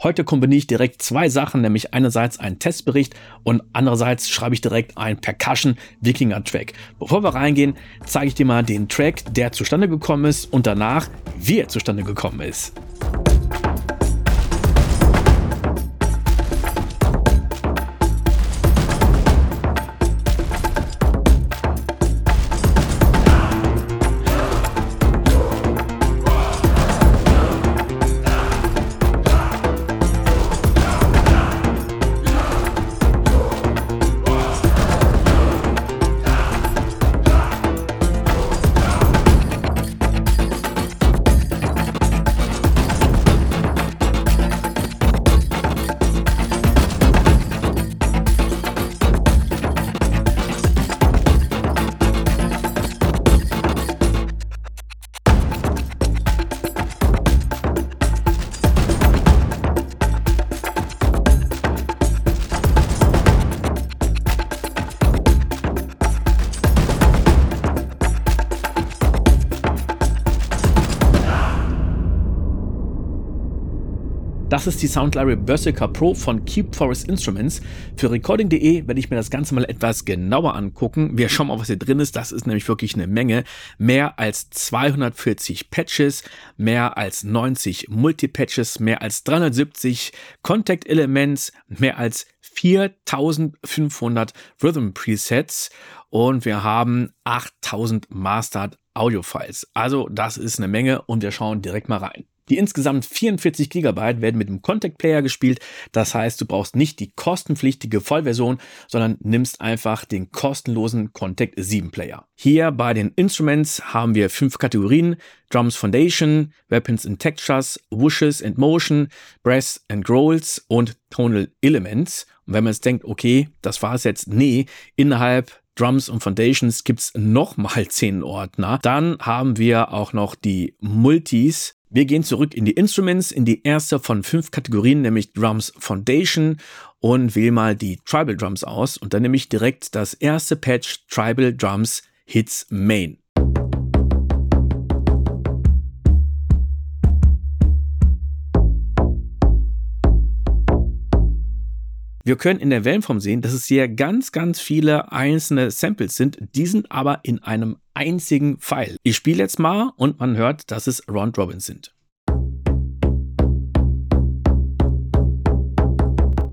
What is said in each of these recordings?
Heute kombiniere ich direkt zwei Sachen, nämlich einerseits einen Testbericht und andererseits schreibe ich direkt einen Percussion Wikinger Track. Bevor wir reingehen, zeige ich dir mal den Track, der zustande gekommen ist und danach, wie er zustande gekommen ist. Das ist die Soundlibrary Berserker Pro von Keep Forest Instruments. Für Recording.de werde ich mir das Ganze mal etwas genauer angucken. Wir schauen mal, was hier drin ist. Das ist nämlich wirklich eine Menge. Mehr als 240 Patches, mehr als 90 Multipatches, mehr als 370 Contact Elements, mehr als 4500 Rhythm Presets und wir haben 8000 Mastered Audio Files. Also das ist eine Menge und wir schauen direkt mal rein. Die insgesamt 44 GB werden mit dem Contact Player gespielt. Das heißt, du brauchst nicht die kostenpflichtige Vollversion, sondern nimmst einfach den kostenlosen Contact 7 Player. Hier bei den Instruments haben wir fünf Kategorien. Drums Foundation, Weapons and Textures, Whooshes and Motion, Brass and Growls und Tonal Elements. Und wenn man jetzt denkt, okay, das war es jetzt, nee, innerhalb Drums und Foundations gibt's nochmal zehn Ordner. Dann haben wir auch noch die Multis, wir gehen zurück in die Instruments, in die erste von fünf Kategorien, nämlich Drums Foundation und wähle mal die Tribal Drums aus und dann nehme ich direkt das erste Patch Tribal Drums Hits Main. Wir können in der Wellenform sehen, dass es hier ganz, ganz viele einzelne Samples sind. Die sind aber in einem einzigen Pfeil. Ich spiele jetzt mal und man hört, dass es Round Robins sind.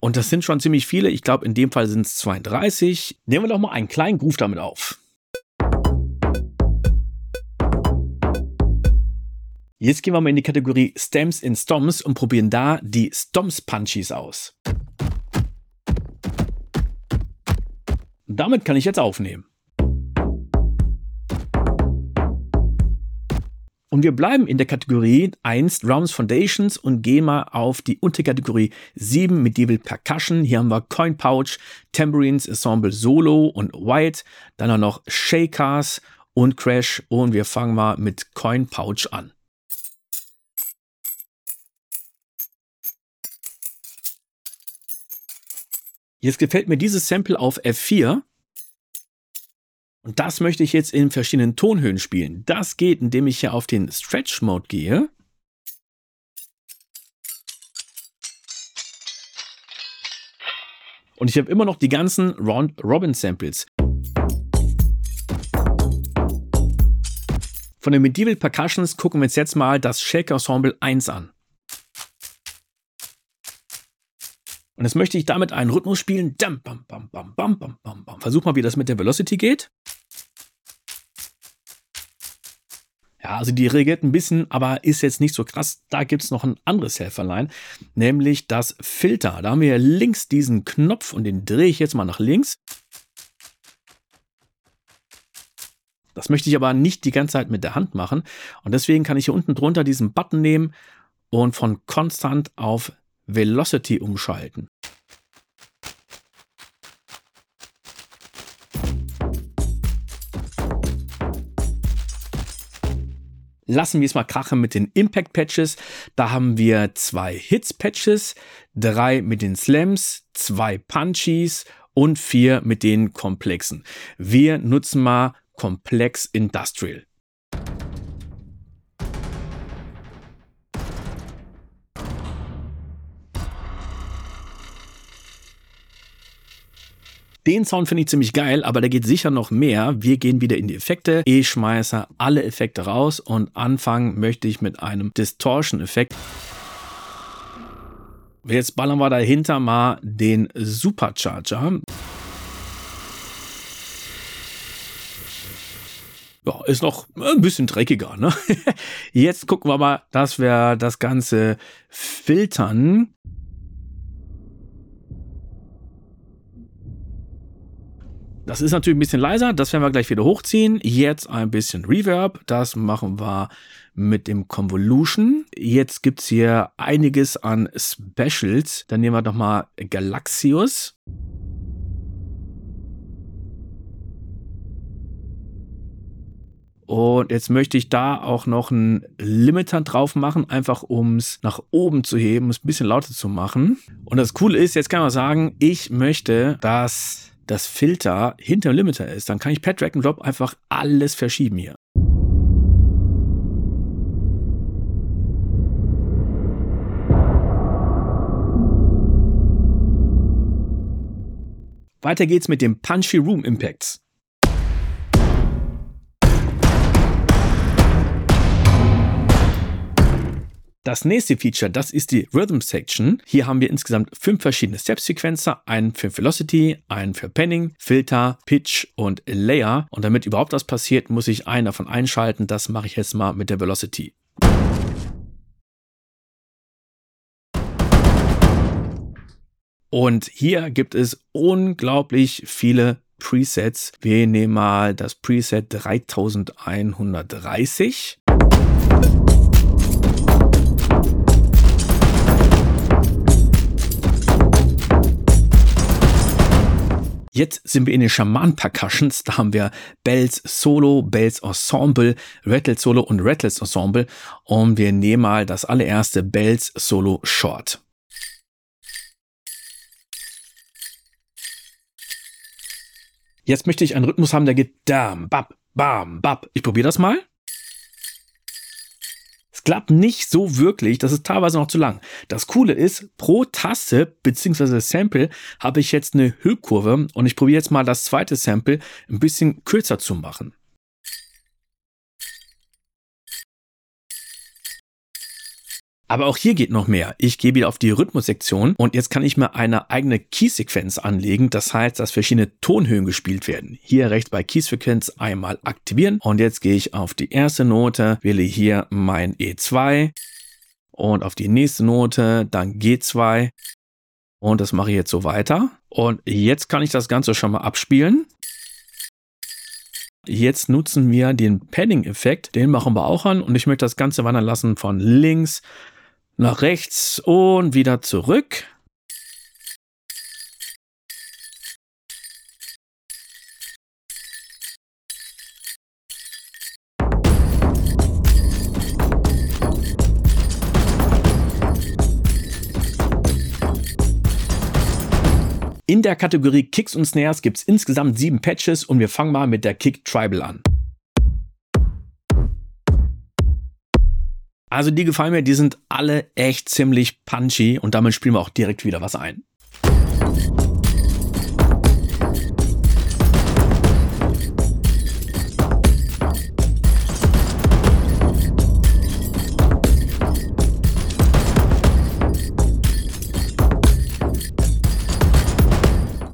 Und das sind schon ziemlich viele. Ich glaube, in dem Fall sind es 32. Nehmen wir doch mal einen kleinen Groove damit auf. Jetzt gehen wir mal in die Kategorie Stems in Stomps und probieren da die Stomps Punchies aus. Damit kann ich jetzt aufnehmen. Und wir bleiben in der Kategorie 1 Drums Foundations und gehen mal auf die Unterkategorie 7 Medieval Percussion. Hier haben wir Coin Pouch, Tambourines Ensemble Solo und White. Dann auch noch Shakers und Crash. Und wir fangen mal mit Coin Pouch an. Jetzt gefällt mir dieses Sample auf F4. Und das möchte ich jetzt in verschiedenen Tonhöhen spielen. Das geht, indem ich hier auf den Stretch Mode gehe. Und ich habe immer noch die ganzen Ron Robin Samples. Von den Medieval Percussions gucken wir uns jetzt mal das Shake Ensemble 1 an. Und jetzt möchte ich damit einen Rhythmus spielen. Versuch mal, wie das mit der Velocity geht. Ja, also die reagiert ein bisschen, aber ist jetzt nicht so krass. Da gibt es noch ein anderes Helferlein, nämlich das Filter. Da haben wir links diesen Knopf und den drehe ich jetzt mal nach links. Das möchte ich aber nicht die ganze Zeit mit der Hand machen. Und deswegen kann ich hier unten drunter diesen Button nehmen und von konstant auf Velocity umschalten. Lassen wir es mal krachen mit den Impact Patches. Da haben wir zwei Hits Patches, drei mit den Slams, zwei Punchies und vier mit den Komplexen. Wir nutzen mal Komplex Industrial. Den Sound finde ich ziemlich geil, aber da geht sicher noch mehr. Wir gehen wieder in die Effekte. Ich schmeiße alle Effekte raus und anfangen möchte ich mit einem Distortion-Effekt. Jetzt ballern wir dahinter mal den Supercharger. Ja, ist noch ein bisschen dreckiger. Ne? Jetzt gucken wir mal, dass wir das Ganze filtern. Das ist natürlich ein bisschen leiser, das werden wir gleich wieder hochziehen. Jetzt ein bisschen Reverb, das machen wir mit dem Convolution. Jetzt gibt es hier einiges an Specials. Dann nehmen wir nochmal Galaxius. Und jetzt möchte ich da auch noch einen Limiter drauf machen, einfach um es nach oben zu heben, um es ein bisschen lauter zu machen. Und das Coole ist, jetzt kann man sagen, ich möchte, dass das Filter hinter dem Limiter ist. Dann kann ich per Drag and Drop einfach alles verschieben hier. Weiter geht's mit dem Punchy Room Impacts. Das nächste Feature, das ist die Rhythm Section. Hier haben wir insgesamt fünf verschiedene Step-Sequencer, einen für Velocity, einen für Panning, Filter, Pitch und Layer. Und damit überhaupt was passiert, muss ich einen davon einschalten. Das mache ich jetzt mal mit der Velocity. Und hier gibt es unglaublich viele Presets. Wir nehmen mal das Preset 3130. Jetzt sind wir in den Shaman Percussions. Da haben wir Bells Solo, Bells Ensemble, Rattles Solo und Rattles Ensemble. Und wir nehmen mal das allererste Bells Solo Short. Jetzt möchte ich einen Rhythmus haben, der geht dam, bab, bam, bab. Ich probiere das mal klappt nicht so wirklich. Das ist teilweise noch zu lang. Das Coole ist, pro Taste bzw. Sample habe ich jetzt eine Hüllkurve und ich probiere jetzt mal das zweite Sample ein bisschen kürzer zu machen. Aber auch hier geht noch mehr. Ich gehe wieder auf die Rhythmussektion und jetzt kann ich mir eine eigene Keysequenz anlegen. Das heißt, dass verschiedene Tonhöhen gespielt werden. Hier rechts bei Keysfrequenz einmal aktivieren und jetzt gehe ich auf die erste Note, wähle hier mein E2 und auf die nächste Note dann G2 und das mache ich jetzt so weiter. Und jetzt kann ich das Ganze schon mal abspielen. Jetzt nutzen wir den Padding-Effekt, den machen wir auch an und ich möchte das Ganze wandern lassen von links nach rechts und wieder zurück. In der Kategorie Kicks und Snares gibt es insgesamt sieben Patches und wir fangen mal mit der Kick Tribal an. Also die gefallen mir, die sind alle echt ziemlich punchy und damit spielen wir auch direkt wieder was ein.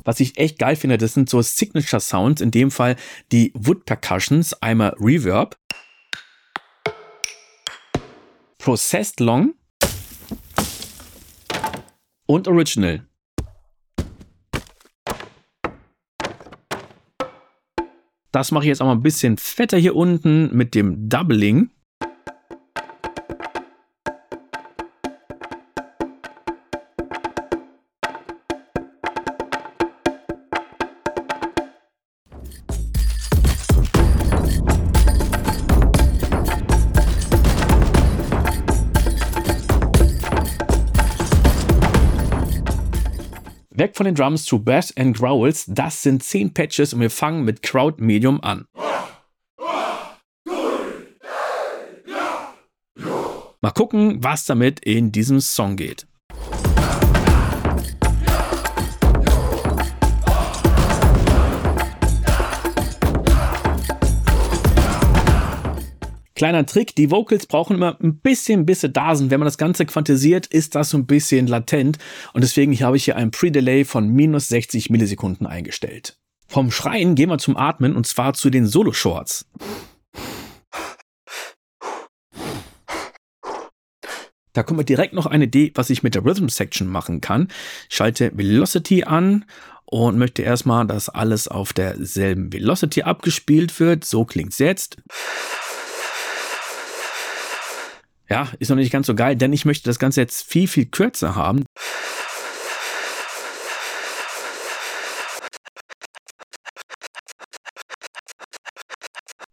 Was ich echt geil finde, das sind so Signature Sounds, in dem Fall die Wood Percussions, einmal Reverb Processed Long und Original. Das mache ich jetzt auch mal ein bisschen fetter hier unten mit dem Doubling. Weg von den Drums zu Bass and Growls. Das sind 10 Patches und wir fangen mit Crowd Medium an. Mal gucken, was damit in diesem Song geht. Kleiner Trick, die Vocals brauchen immer ein bisschen, bis sie da sind. Wenn man das Ganze quantisiert, ist das so ein bisschen latent. Und deswegen habe ich hier ein Pre-Delay von minus 60 Millisekunden eingestellt. Vom Schreien gehen wir zum Atmen und zwar zu den Solo-Shorts. Da kommt mir direkt noch eine Idee, was ich mit der Rhythm Section machen kann. schalte Velocity an und möchte erstmal, dass alles auf derselben Velocity abgespielt wird. So klingt's jetzt. Ja, ist noch nicht ganz so geil, denn ich möchte das Ganze jetzt viel, viel kürzer haben.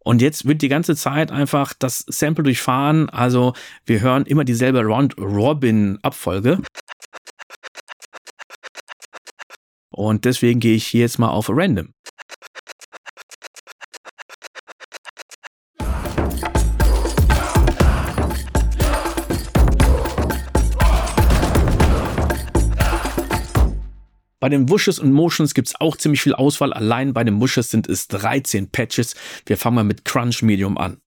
Und jetzt wird die ganze Zeit einfach das Sample durchfahren. Also wir hören immer dieselbe Round-Robin-Abfolge. Und deswegen gehe ich hier jetzt mal auf Random. Bei den Wushes und Motions gibt es auch ziemlich viel Auswahl. Allein bei den Wushes sind es 13 Patches. Wir fangen mal mit Crunch Medium an.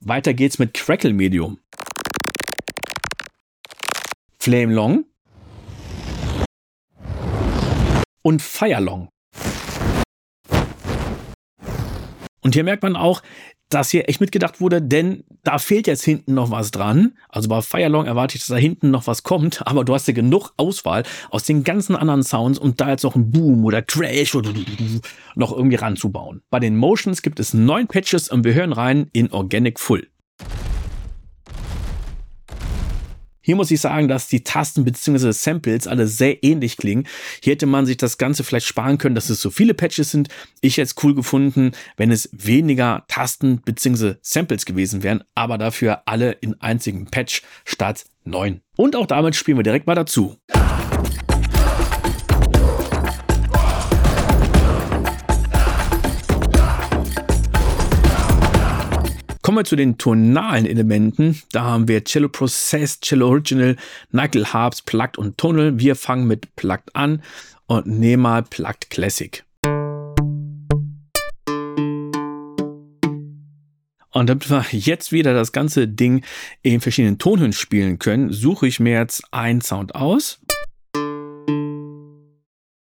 Weiter geht's mit Crackle Medium. Flame Long und Fire Long. Und hier merkt man auch, dass hier echt mitgedacht wurde, denn da fehlt jetzt hinten noch was dran. Also bei Firelong erwarte ich, dass da hinten noch was kommt, aber du hast ja genug Auswahl aus den ganzen anderen Sounds, um da jetzt noch ein Boom oder Crash oder noch irgendwie ranzubauen. Bei den Motions gibt es neun Patches und wir hören rein in Organic Full. Hier muss ich sagen, dass die Tasten bzw. Samples alle sehr ähnlich klingen. Hier hätte man sich das Ganze vielleicht sparen können, dass es so viele Patches sind. Ich hätte es cool gefunden, wenn es weniger Tasten bzw. Samples gewesen wären, aber dafür alle in einzigen Patch statt neun. Und auch damit spielen wir direkt mal dazu. Kommen wir zu den tonalen Elementen. Da haben wir Cello Processed, Cello Original, Nickel Harps, Plugged und Tonal. Wir fangen mit Plugged an und nehmen mal Plugged Classic. Und damit wir jetzt wieder das ganze Ding in verschiedenen Tonhöhen spielen können, suche ich mir jetzt einen Sound aus.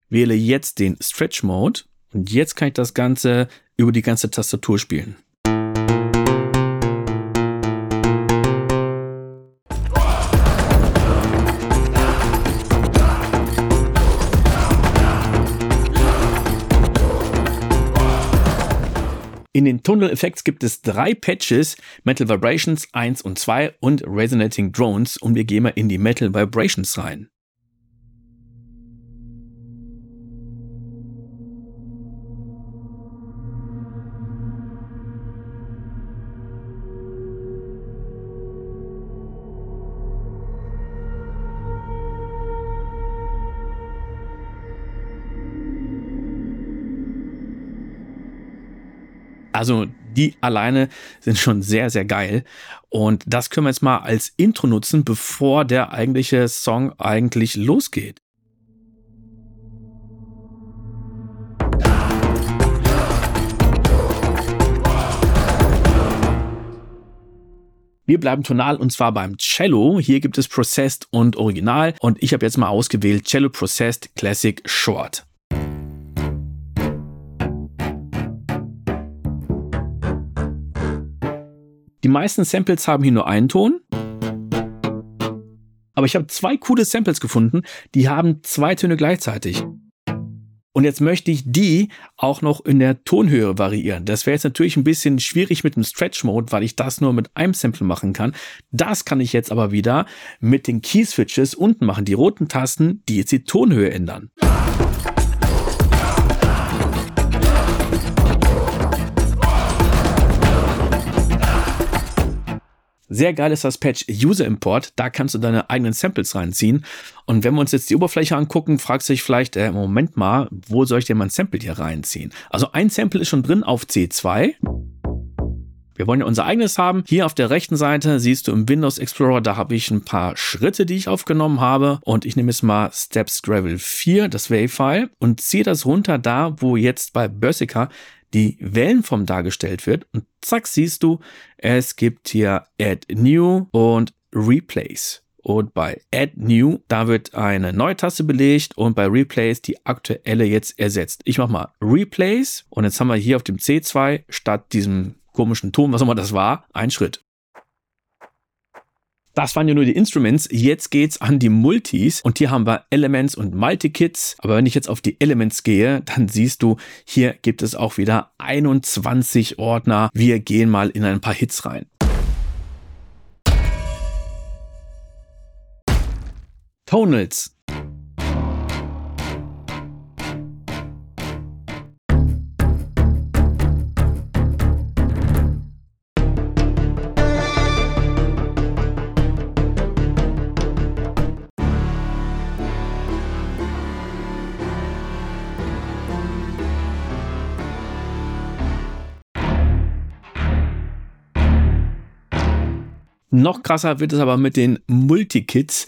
Wähle jetzt den Stretch Mode und jetzt kann ich das Ganze über die ganze Tastatur spielen. Den Tunnel Effects gibt es drei Patches, Metal Vibrations 1 und 2 und Resonating Drones und wir gehen mal in die Metal Vibrations rein. Also die alleine sind schon sehr, sehr geil. Und das können wir jetzt mal als Intro nutzen, bevor der eigentliche Song eigentlich losgeht. Wir bleiben tonal und zwar beim Cello. Hier gibt es Processed und Original und ich habe jetzt mal ausgewählt Cello Processed Classic Short. Die meisten Samples haben hier nur einen Ton. Aber ich habe zwei coole Samples gefunden, die haben zwei Töne gleichzeitig. Und jetzt möchte ich die auch noch in der Tonhöhe variieren. Das wäre jetzt natürlich ein bisschen schwierig mit dem Stretch Mode, weil ich das nur mit einem Sample machen kann. Das kann ich jetzt aber wieder mit den Key Switches unten machen, die roten Tasten, die jetzt die Tonhöhe ändern. Sehr geil ist das Patch User Import. Da kannst du deine eigenen Samples reinziehen. Und wenn wir uns jetzt die Oberfläche angucken, fragst du dich vielleicht, äh, Moment mal, wo soll ich denn mein Sample hier reinziehen? Also ein Sample ist schon drin auf C2. Wir wollen ja unser eigenes haben. Hier auf der rechten Seite siehst du im Windows Explorer, da habe ich ein paar Schritte, die ich aufgenommen habe. Und ich nehme jetzt mal Steps Gravel 4, das Wave-File, und ziehe das runter da, wo jetzt bei Bersica die Wellenform dargestellt wird. Und zack, siehst du, es gibt hier Add New und Replace. Und bei Add New, da wird eine neue Taste belegt und bei Replace die aktuelle jetzt ersetzt. Ich mache mal Replace und jetzt haben wir hier auf dem C2 statt diesem komischen Ton, was auch immer das war, einen Schritt. Das waren ja nur die Instruments. Jetzt geht's an die Multis und hier haben wir Elements und Multikits. Aber wenn ich jetzt auf die Elements gehe, dann siehst du, hier gibt es auch wieder 21 Ordner. Wir gehen mal in ein paar Hits rein. Tonals Noch krasser wird es aber mit den Multikits.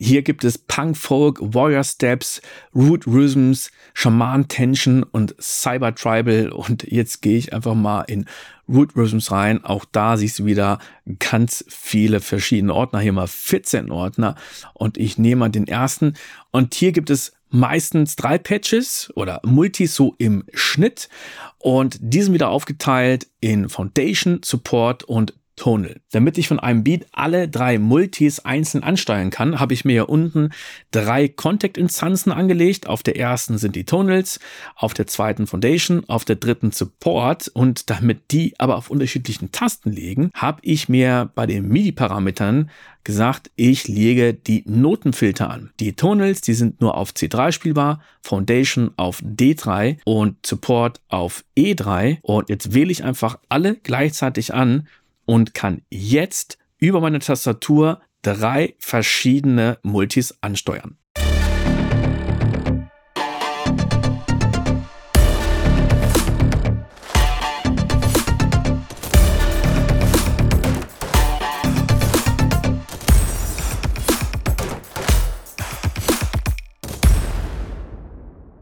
Hier gibt es Punk Folk, Warrior Steps, Root Rhythms, Shaman Tension und Cyber Tribal. Und jetzt gehe ich einfach mal in Root Rhythms rein. Auch da siehst du wieder ganz viele verschiedene Ordner. Hier mal 14 Ordner. Und ich nehme mal den ersten. Und hier gibt es meistens drei Patches oder Multis so im Schnitt. Und die sind wieder aufgeteilt in Foundation, Support und Tonal. Damit ich von einem Beat alle drei Multis einzeln ansteuern kann, habe ich mir hier unten drei Contact-Instanzen angelegt. Auf der ersten sind die Tonals, auf der zweiten Foundation, auf der dritten Support und damit die aber auf unterschiedlichen Tasten liegen, habe ich mir bei den MIDI-Parametern gesagt, ich lege die Notenfilter an. Die Tonals, die sind nur auf C3 spielbar, Foundation auf D3 und Support auf E3 und jetzt wähle ich einfach alle gleichzeitig an und kann jetzt über meine Tastatur drei verschiedene Multis ansteuern.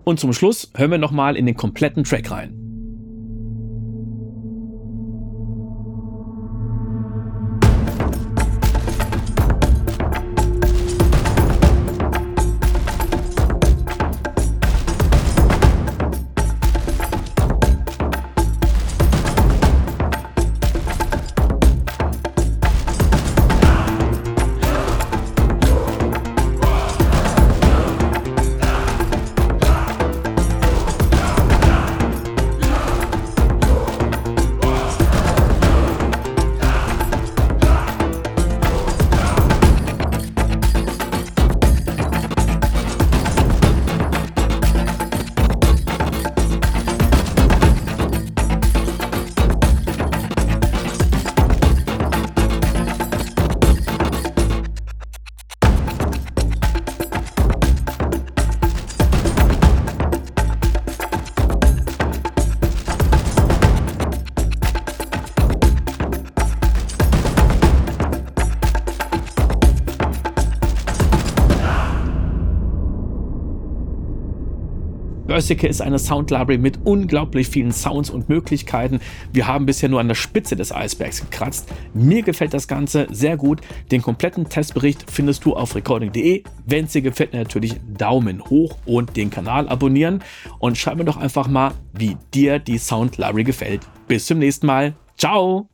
Und zum Schluss hören wir nochmal in den kompletten Track rein. Versicle ist eine Sound Library mit unglaublich vielen Sounds und Möglichkeiten. Wir haben bisher nur an der Spitze des Eisbergs gekratzt. Mir gefällt das Ganze sehr gut. Den kompletten Testbericht findest du auf recording.de. Wenn es dir gefällt, natürlich Daumen hoch und den Kanal abonnieren. Und schreib mir doch einfach mal, wie dir die Sound Library gefällt. Bis zum nächsten Mal. Ciao!